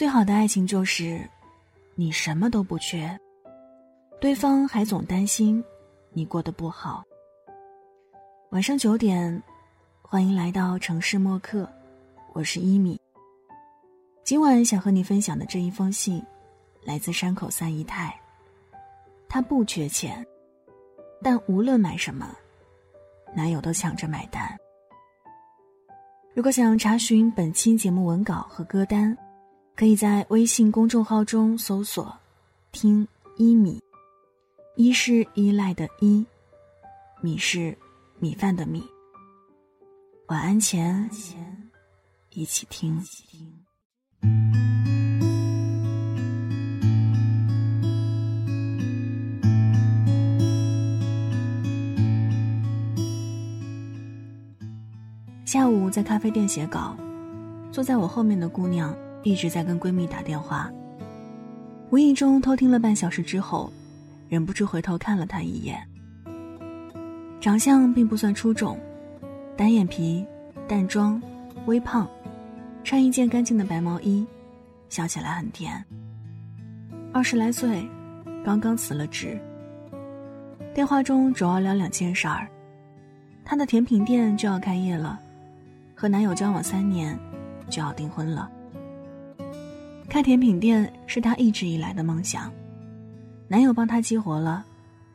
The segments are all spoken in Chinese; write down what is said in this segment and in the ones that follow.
最好的爱情就是，你什么都不缺，对方还总担心你过得不好。晚上九点，欢迎来到城市默客，我是一米。今晚想和你分享的这一封信，来自山口三姨太。她不缺钱，但无论买什么，男友都抢着买单。如果想查询本期节目文稿和歌单，可以在微信公众号中搜索“听一米”，一是依赖的依，米是米饭的米。晚安前，一起听。下午在咖啡店写稿，坐在我后面的姑娘一直在跟闺蜜打电话。无意中偷听了半小时之后，忍不住回头看了她一眼。长相并不算出众，单眼皮、淡妆、微胖，穿一件干净的白毛衣，笑起来很甜。二十来岁，刚刚辞了职。电话中主要聊两件事儿，她的甜品店就要开业了。和男友交往三年，就要订婚了。开甜品店是她一直以来的梦想，男友帮她激活了，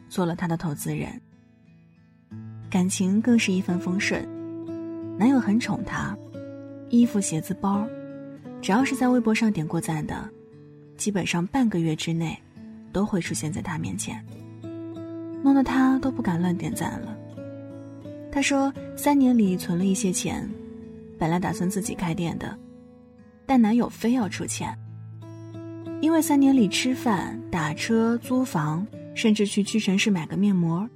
做了她的投资人。感情更是一帆风顺，男友很宠她，衣服、鞋子、包，只要是在微博上点过赞的，基本上半个月之内，都会出现在她面前，弄得她都不敢乱点赞了。她说，三年里存了一些钱。本来打算自己开店的，但男友非要出钱。因为三年里吃饭、打车、租房，甚至去屈臣氏买个面膜，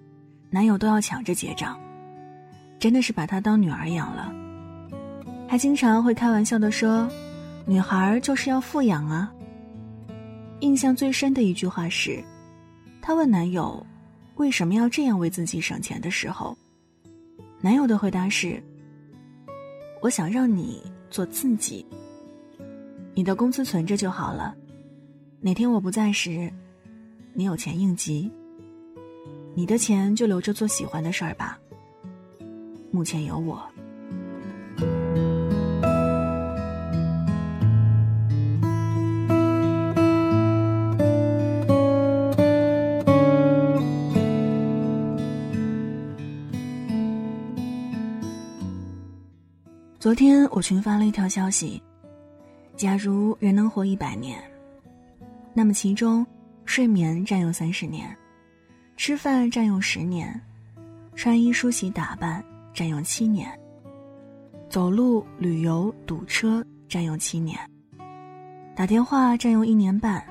男友都要抢着结账，真的是把她当女儿养了。还经常会开玩笑的说：“女孩就是要富养啊。”印象最深的一句话是，她问男友：“为什么要这样为自己省钱？”的时候，男友的回答是。我想让你做自己，你的工资存着就好了。哪天我不在时，你有钱应急。你的钱就留着做喜欢的事儿吧。目前有我。昨天我群发了一条消息：假如人能活一百年，那么其中睡眠占用三十年，吃饭占用十年，穿衣梳洗打扮占用七年，走路旅游堵车占用七年，打电话占用一年半，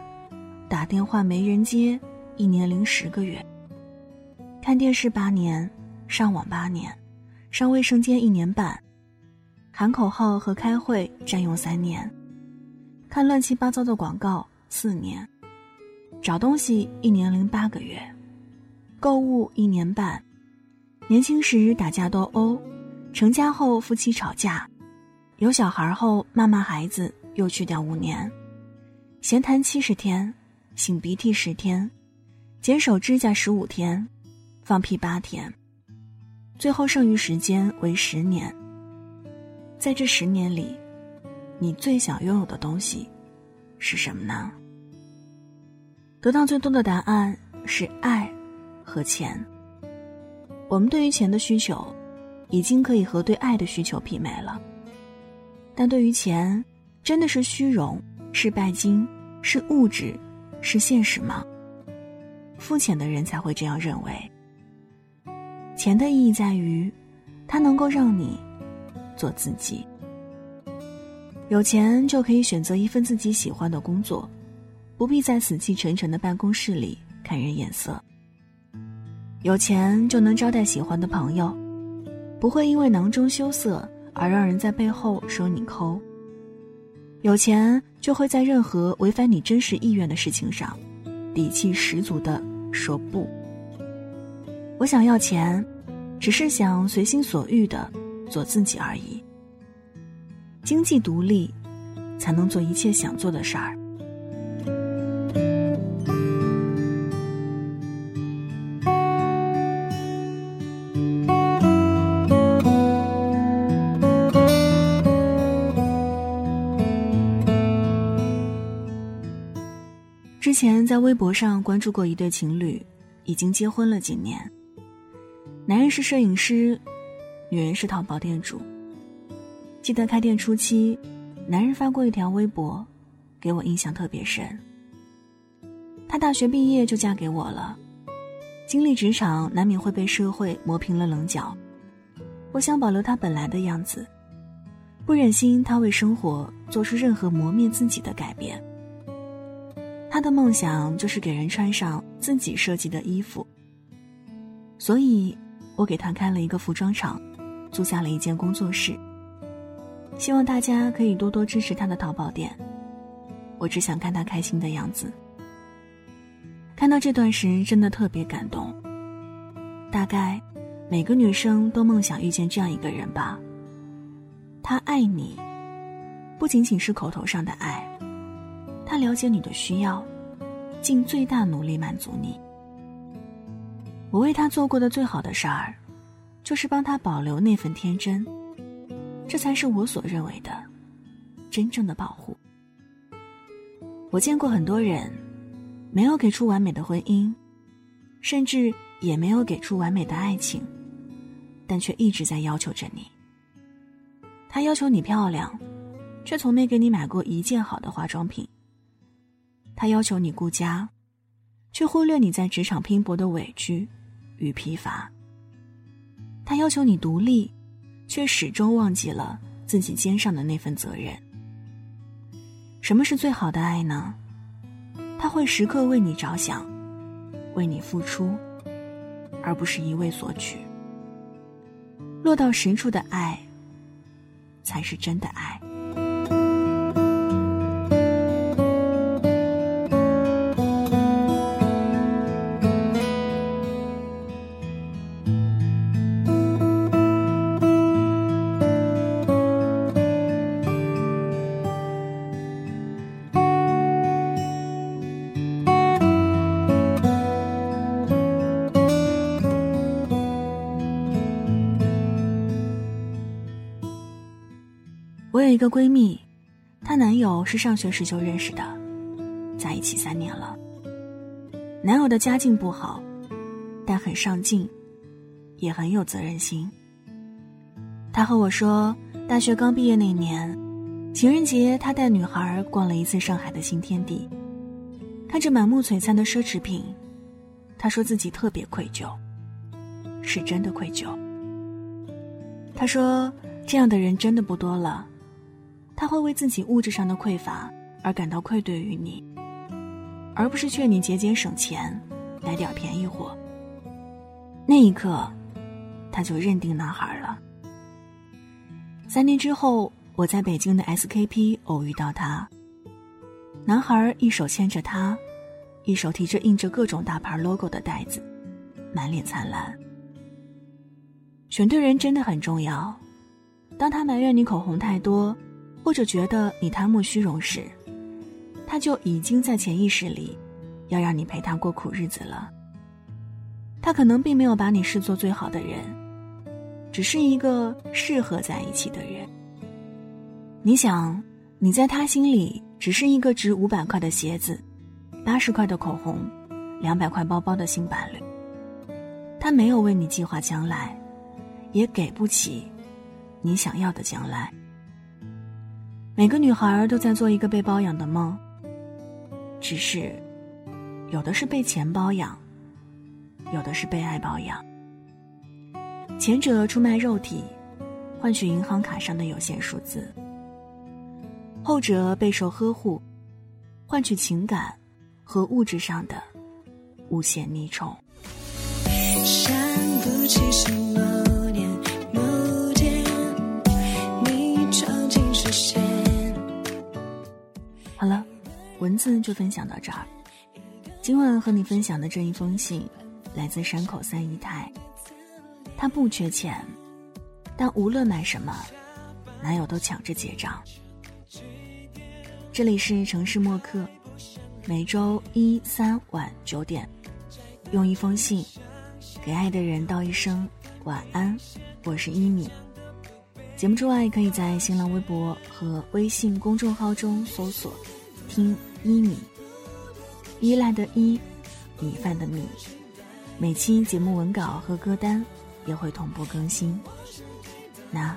打电话没人接一年零十个月，看电视八年，上网八年，上卫生间一年半。喊口号和开会占用三年，看乱七八糟的广告四年，找东西一年零八个月，购物一年半，年轻时打架斗殴，成家后夫妻吵架，有小孩后骂骂孩子又去掉五年，闲谈七十天，擤鼻涕十天，剪手指甲十五天，放屁八天，最后剩余时间为十年。在这十年里，你最想拥有的东西是什么呢？得到最多的答案是爱和钱。我们对于钱的需求，已经可以和对爱的需求媲美了。但对于钱，真的是虚荣，是拜金，是物质，是现实吗？肤浅的人才会这样认为。钱的意义在于，它能够让你。做自己，有钱就可以选择一份自己喜欢的工作，不必在死气沉沉的办公室里看人眼色。有钱就能招待喜欢的朋友，不会因为囊中羞涩而让人在背后说你抠。有钱就会在任何违反你真实意愿的事情上，底气十足的说不。我想要钱，只是想随心所欲的。做自己而已。经济独立，才能做一切想做的事儿。前在微博上关注过一对情侣，已经结婚了几年。男人是摄影师，女人是淘宝店主。记得开店初期，男人发过一条微博，给我印象特别深。他大学毕业就嫁给我了，经历职场难免会被社会磨平了棱角。我想保留他本来的样子，不忍心他为生活做出任何磨灭自己的改变。他的梦想就是给人穿上自己设计的衣服，所以我给他开了一个服装厂，租下了一间工作室。希望大家可以多多支持他的淘宝店，我只想看他开心的样子。看到这段时，真的特别感动。大概每个女生都梦想遇见这样一个人吧。他爱你，不仅仅是口头上的爱，他了解你的需要，尽最大努力满足你。我为他做过的最好的事儿，就是帮他保留那份天真。这才是我所认为的真正的保护。我见过很多人，没有给出完美的婚姻，甚至也没有给出完美的爱情，但却一直在要求着你。他要求你漂亮，却从没给你买过一件好的化妆品。他要求你顾家，却忽略你在职场拼搏的委屈与疲乏。他要求你独立。却始终忘记了自己肩上的那份责任。什么是最好的爱呢？他会时刻为你着想，为你付出，而不是一味索取。落到实处的爱，才是真的爱。一个闺蜜，她男友是上学时就认识的，在一起三年了。男友的家境不好，但很上进，也很有责任心。她和我说，大学刚毕业那年，情人节他带女孩逛了一次上海的新天地，看着满目璀璨的奢侈品，他说自己特别愧疚，是真的愧疚。他说，这样的人真的不多了。他会为自己物质上的匮乏而感到愧对于你，而不是劝你节俭省钱，买点便宜货。那一刻，他就认定男孩了。三年之后，我在北京的 SKP 偶遇到他。男孩一手牵着他，一手提着印着各种大牌 logo 的袋子，满脸灿烂。选对人真的很重要。当他埋怨你口红太多。或者觉得你贪慕虚荣时，他就已经在潜意识里要让你陪他过苦日子了。他可能并没有把你视作最好的人，只是一个适合在一起的人。你想，你在他心里只是一个值五百块的鞋子、八十块的口红、两百块包包的新伴侣。他没有为你计划将来，也给不起你想要的将来。每个女孩都在做一个被包养的梦，只是有的是被钱包养，有的是被爱包养。前者出卖肉体，换取银行卡上的有限数字；后者备受呵护，换取情感和物质上的无限溺宠。想不字就分享到这儿。今晚和你分享的这一封信，来自山口三姨太。她不缺钱，但无论买什么，男友都抢着结账。这里是城市默客，每周一、三晚九点，用一封信给爱的人道一声晚安。我是一米。节目之外，可以在新浪微博和微信公众号中搜索“听一米”，依赖的依，米饭的米。每期节目文稿和歌单也会同步更新。那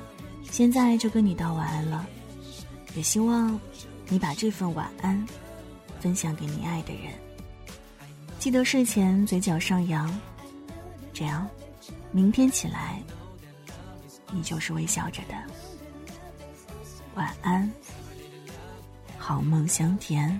现在就跟你道晚安了，也希望你把这份晚安分享给你爱的人。记得睡前嘴角上扬，这样明天起来。你就是微笑着的，晚安，好梦香甜。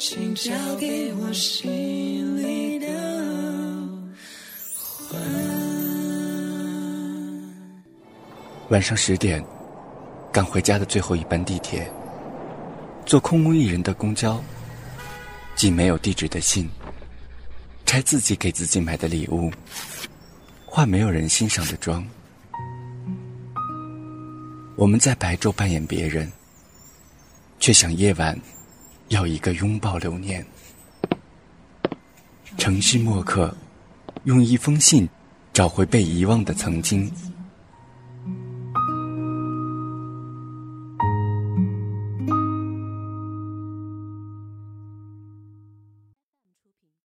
请交给我心里的晚上十点，赶回家的最后一班地铁，坐空无一人的公交，寄没有地址的信，拆自己给自己买的礼物，化没有人欣赏的妆。我们在白昼扮演别人，却想夜晚。要一个拥抱留念，城市墨客，用一封信找回被遗忘的曾经。